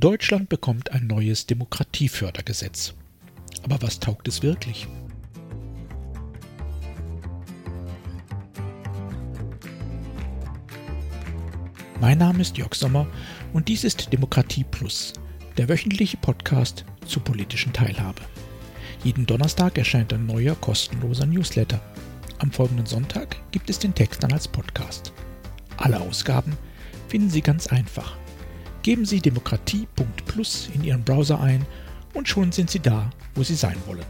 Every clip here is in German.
Deutschland bekommt ein neues Demokratiefördergesetz. Aber was taugt es wirklich? Mein Name ist Jörg Sommer und dies ist Demokratie Plus, der wöchentliche Podcast zur politischen Teilhabe. Jeden Donnerstag erscheint ein neuer kostenloser Newsletter. Am folgenden Sonntag gibt es den Text dann als Podcast. Alle Ausgaben finden Sie ganz einfach Geben Sie demokratie.plus in Ihren Browser ein und schon sind Sie da, wo Sie sein wollen.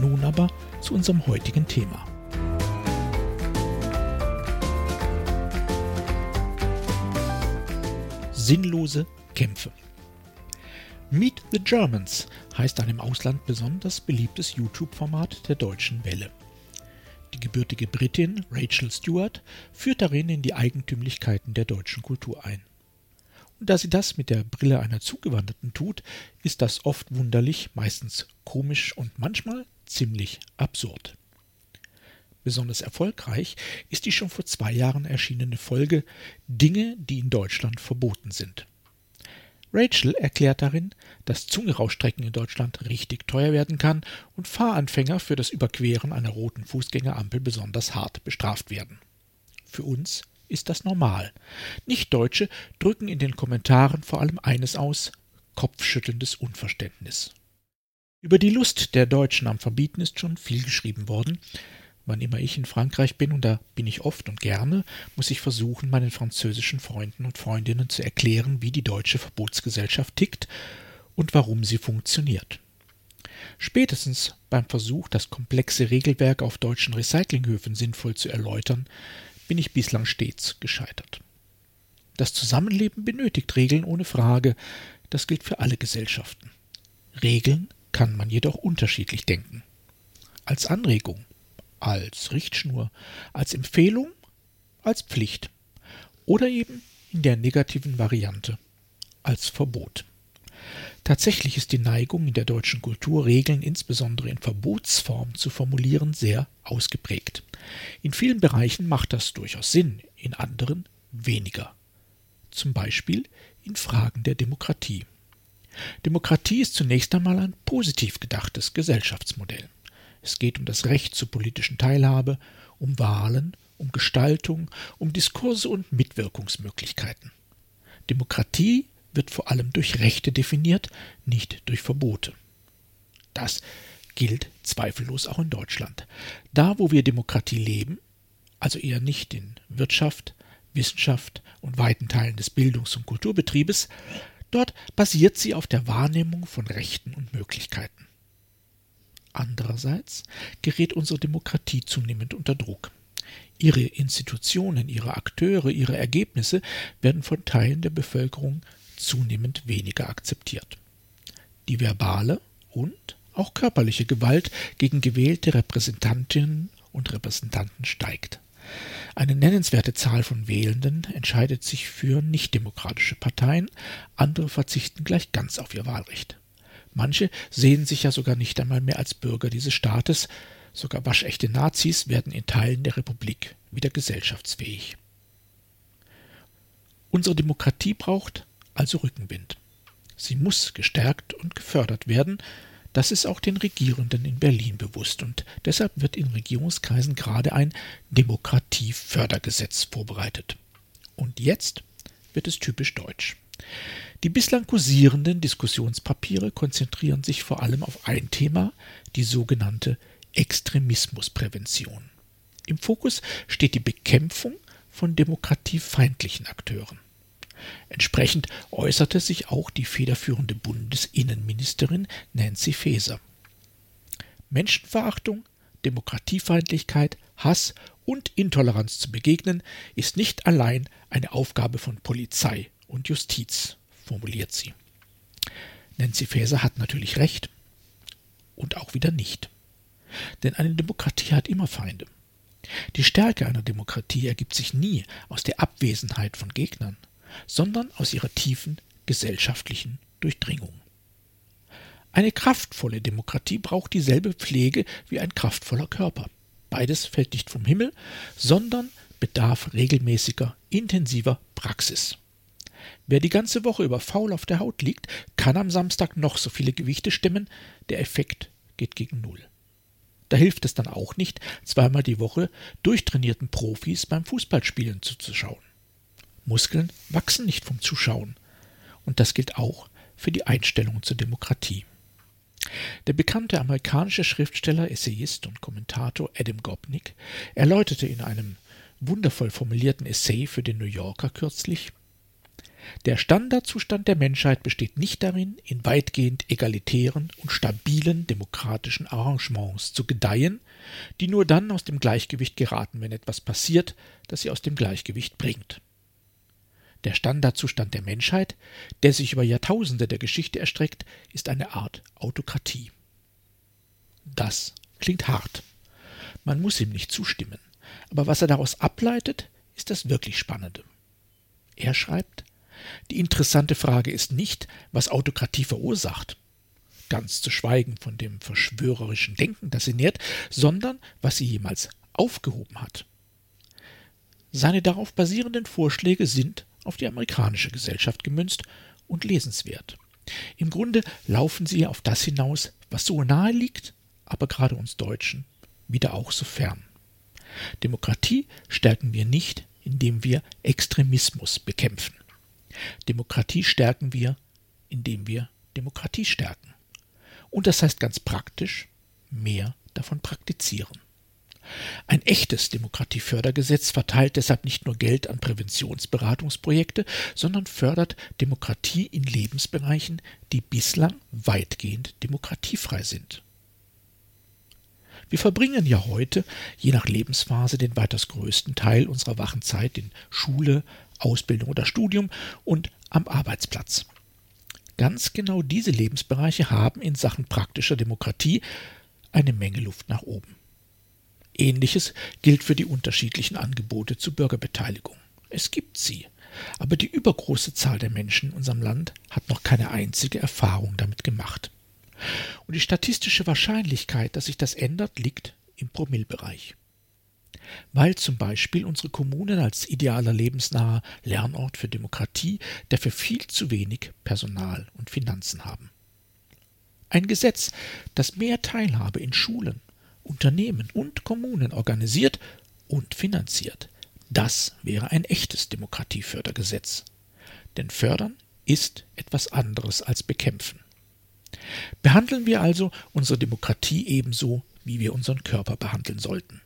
Nun aber zu unserem heutigen Thema. Sinnlose Kämpfe. Meet the Germans heißt ein im Ausland besonders beliebtes YouTube-Format der deutschen Welle. Die gebürtige Britin Rachel Stewart führt darin in die Eigentümlichkeiten der deutschen Kultur ein. Und da sie das mit der Brille einer Zugewanderten tut, ist das oft wunderlich, meistens komisch und manchmal ziemlich absurd. Besonders erfolgreich ist die schon vor zwei Jahren erschienene Folge Dinge, die in Deutschland verboten sind. Rachel erklärt darin, dass Zunge in Deutschland richtig teuer werden kann und Fahranfänger für das Überqueren einer roten Fußgängerampel besonders hart bestraft werden. Für uns ist das normal. Nicht-Deutsche drücken in den Kommentaren vor allem eines aus: kopfschüttelndes Unverständnis. Über die Lust der Deutschen am Verbieten ist schon viel geschrieben worden, Wann immer ich in Frankreich bin, und da bin ich oft und gerne, muss ich versuchen, meinen französischen Freunden und Freundinnen zu erklären, wie die deutsche Verbotsgesellschaft tickt und warum sie funktioniert. Spätestens beim Versuch, das komplexe Regelwerk auf deutschen Recyclinghöfen sinnvoll zu erläutern, bin ich bislang stets gescheitert. Das Zusammenleben benötigt Regeln ohne Frage, das gilt für alle Gesellschaften. Regeln kann man jedoch unterschiedlich denken. Als Anregung, als Richtschnur, als Empfehlung, als Pflicht oder eben in der negativen Variante als Verbot. Tatsächlich ist die Neigung in der deutschen Kultur, Regeln insbesondere in Verbotsform zu formulieren, sehr ausgeprägt. In vielen Bereichen macht das durchaus Sinn, in anderen weniger. Zum Beispiel in Fragen der Demokratie. Demokratie ist zunächst einmal ein positiv gedachtes Gesellschaftsmodell. Es geht um das Recht zur politischen Teilhabe, um Wahlen, um Gestaltung, um Diskurse und Mitwirkungsmöglichkeiten. Demokratie wird vor allem durch Rechte definiert, nicht durch Verbote. Das gilt zweifellos auch in Deutschland. Da, wo wir Demokratie leben, also eher nicht in Wirtschaft, Wissenschaft und weiten Teilen des Bildungs- und Kulturbetriebes, dort basiert sie auf der Wahrnehmung von Rechten und Möglichkeiten. Andererseits gerät unsere Demokratie zunehmend unter Druck. Ihre Institutionen, ihre Akteure, ihre Ergebnisse werden von Teilen der Bevölkerung zunehmend weniger akzeptiert. Die verbale und auch körperliche Gewalt gegen gewählte Repräsentantinnen und Repräsentanten steigt. Eine nennenswerte Zahl von Wählenden entscheidet sich für nichtdemokratische Parteien, andere verzichten gleich ganz auf ihr Wahlrecht. Manche sehen sich ja sogar nicht einmal mehr als Bürger dieses Staates, sogar waschechte Nazis werden in Teilen der Republik wieder gesellschaftsfähig. Unsere Demokratie braucht also Rückenwind. Sie muss gestärkt und gefördert werden, das ist auch den Regierenden in Berlin bewusst und deshalb wird in Regierungskreisen gerade ein Demokratiefördergesetz vorbereitet. Und jetzt wird es typisch deutsch. Die bislang kursierenden Diskussionspapiere konzentrieren sich vor allem auf ein Thema, die sogenannte Extremismusprävention. Im Fokus steht die Bekämpfung von demokratiefeindlichen Akteuren. Entsprechend äußerte sich auch die federführende Bundesinnenministerin Nancy Faeser. Menschenverachtung, Demokratiefeindlichkeit, Hass und Intoleranz zu begegnen, ist nicht allein eine Aufgabe von Polizei und Justiz formuliert sie. Nancy Faeser hat natürlich recht und auch wieder nicht. Denn eine Demokratie hat immer Feinde. Die Stärke einer Demokratie ergibt sich nie aus der Abwesenheit von Gegnern, sondern aus ihrer tiefen gesellschaftlichen Durchdringung. Eine kraftvolle Demokratie braucht dieselbe Pflege wie ein kraftvoller Körper. Beides fällt nicht vom Himmel, sondern bedarf regelmäßiger, intensiver Praxis. Wer die ganze Woche über faul auf der Haut liegt, kann am Samstag noch so viele Gewichte stemmen, der Effekt geht gegen Null. Da hilft es dann auch nicht, zweimal die Woche durchtrainierten Profis beim Fußballspielen zuzuschauen. Muskeln wachsen nicht vom Zuschauen. Und das gilt auch für die Einstellung zur Demokratie. Der bekannte amerikanische Schriftsteller, Essayist und Kommentator Adam Gopnik erläuterte in einem wundervoll formulierten Essay für den New Yorker kürzlich, der Standardzustand der Menschheit besteht nicht darin, in weitgehend egalitären und stabilen demokratischen Arrangements zu gedeihen, die nur dann aus dem Gleichgewicht geraten, wenn etwas passiert, das sie aus dem Gleichgewicht bringt. Der Standardzustand der Menschheit, der sich über Jahrtausende der Geschichte erstreckt, ist eine Art Autokratie. Das klingt hart. Man muss ihm nicht zustimmen. Aber was er daraus ableitet, ist das wirklich Spannende. Er schreibt, die interessante Frage ist nicht, was Autokratie verursacht, ganz zu schweigen von dem verschwörerischen Denken, das sie nährt, sondern was sie jemals aufgehoben hat. Seine darauf basierenden Vorschläge sind auf die amerikanische Gesellschaft gemünzt und lesenswert. Im Grunde laufen sie auf das hinaus, was so nahe liegt, aber gerade uns Deutschen wieder auch so fern. Demokratie stärken wir nicht, indem wir Extremismus bekämpfen. Demokratie stärken wir, indem wir Demokratie stärken. Und das heißt ganz praktisch, mehr davon praktizieren. Ein echtes Demokratiefördergesetz verteilt deshalb nicht nur Geld an Präventionsberatungsprojekte, sondern fördert Demokratie in Lebensbereichen, die bislang weitgehend demokratiefrei sind. Wir verbringen ja heute, je nach Lebensphase, den weitaus größten Teil unserer wachen Zeit in Schule, Ausbildung oder Studium und am Arbeitsplatz. Ganz genau diese Lebensbereiche haben in Sachen praktischer Demokratie eine Menge Luft nach oben. Ähnliches gilt für die unterschiedlichen Angebote zur Bürgerbeteiligung. Es gibt sie, aber die übergroße Zahl der Menschen in unserem Land hat noch keine einzige Erfahrung damit gemacht. Und die statistische Wahrscheinlichkeit, dass sich das ändert, liegt im Promillbereich. Weil zum Beispiel unsere Kommunen als idealer lebensnaher Lernort für Demokratie dafür viel zu wenig Personal und Finanzen haben. Ein Gesetz, das mehr Teilhabe in Schulen, Unternehmen und Kommunen organisiert und finanziert. Das wäre ein echtes Demokratiefördergesetz. Denn fördern ist etwas anderes als bekämpfen. Behandeln wir also unsere Demokratie ebenso, wie wir unseren Körper behandeln sollten.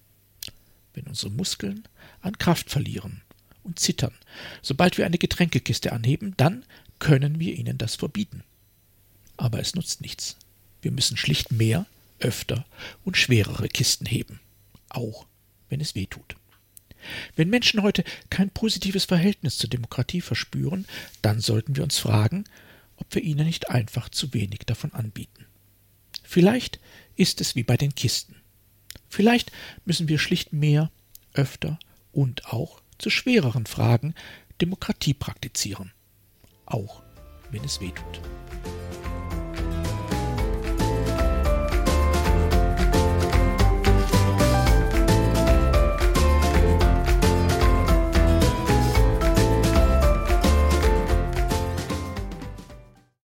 Wenn unsere Muskeln an Kraft verlieren und zittern, sobald wir eine Getränkekiste anheben, dann können wir ihnen das verbieten. Aber es nutzt nichts. Wir müssen schlicht mehr öfter und schwerere Kisten heben, auch wenn es weh tut. Wenn Menschen heute kein positives Verhältnis zur Demokratie verspüren, dann sollten wir uns fragen, ob wir ihnen nicht einfach zu wenig davon anbieten. Vielleicht ist es wie bei den Kisten. Vielleicht müssen wir schlicht mehr, öfter und auch zu schwereren Fragen Demokratie praktizieren, auch wenn es weh tut.